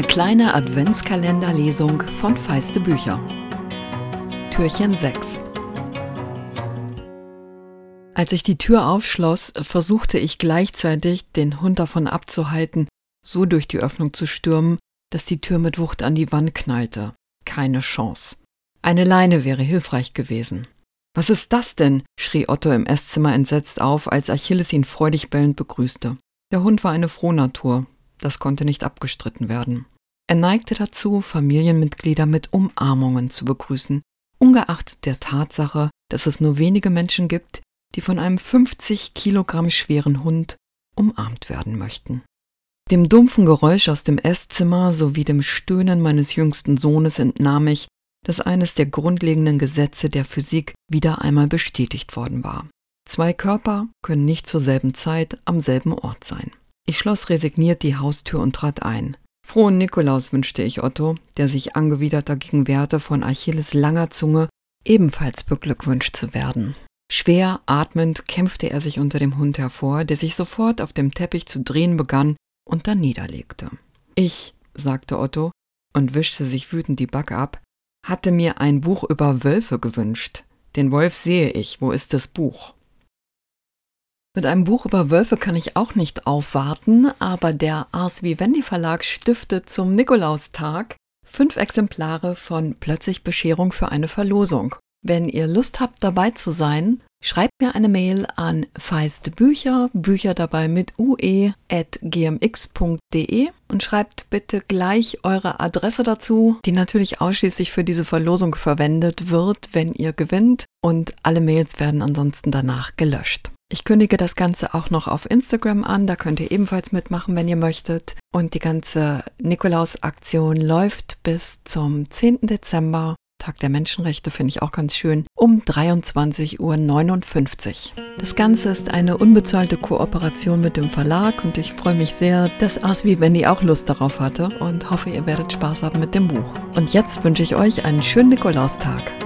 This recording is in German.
kleine Adventskalenderlesung von Feiste Bücher. Türchen 6 Als ich die Tür aufschloss, versuchte ich gleichzeitig, den Hund davon abzuhalten, so durch die Öffnung zu stürmen, dass die Tür mit Wucht an die Wand knallte. Keine Chance. Eine Leine wäre hilfreich gewesen. Was ist das denn? schrie Otto im Esszimmer entsetzt auf, als Achilles ihn freudig bellend begrüßte. Der Hund war eine Frohnatur, das konnte nicht abgestritten werden. Er neigte dazu, Familienmitglieder mit Umarmungen zu begrüßen, ungeachtet der Tatsache, dass es nur wenige Menschen gibt, die von einem 50 Kilogramm schweren Hund umarmt werden möchten. Dem dumpfen Geräusch aus dem Esszimmer sowie dem Stöhnen meines jüngsten Sohnes entnahm ich, dass eines der grundlegenden Gesetze der Physik wieder einmal bestätigt worden war. Zwei Körper können nicht zur selben Zeit am selben Ort sein. Ich schloss resigniert die Haustür und trat ein. Frohen Nikolaus wünschte ich Otto, der sich angewidert dagegen wehrte, von Achilles langer Zunge ebenfalls beglückwünscht zu werden. Schwer atmend kämpfte er sich unter dem Hund hervor, der sich sofort auf dem Teppich zu drehen begann und dann niederlegte. Ich, sagte Otto und wischte sich wütend die Backe ab, hatte mir ein Buch über Wölfe gewünscht. Den Wolf sehe ich, wo ist das Buch? Mit einem Buch über Wölfe kann ich auch nicht aufwarten, aber der Ars Vivendi Verlag stiftet zum Nikolaustag fünf Exemplare von Plötzlich Bescherung für eine Verlosung. Wenn ihr Lust habt, dabei zu sein, schreibt mir eine Mail an feistebücher, Bücher dabei mit ue, at gmx.de und schreibt bitte gleich eure Adresse dazu, die natürlich ausschließlich für diese Verlosung verwendet wird, wenn ihr gewinnt und alle Mails werden ansonsten danach gelöscht. Ich kündige das Ganze auch noch auf Instagram an, da könnt ihr ebenfalls mitmachen, wenn ihr möchtet. Und die ganze Nikolaus-Aktion läuft bis zum 10. Dezember. Tag der Menschenrechte finde ich auch ganz schön, um 23.59 Uhr. Das Ganze ist eine unbezahlte Kooperation mit dem Verlag und ich freue mich sehr, dass Aswi Wendy auch Lust darauf hatte und hoffe, ihr werdet Spaß haben mit dem Buch. Und jetzt wünsche ich euch einen schönen Nikolaustag.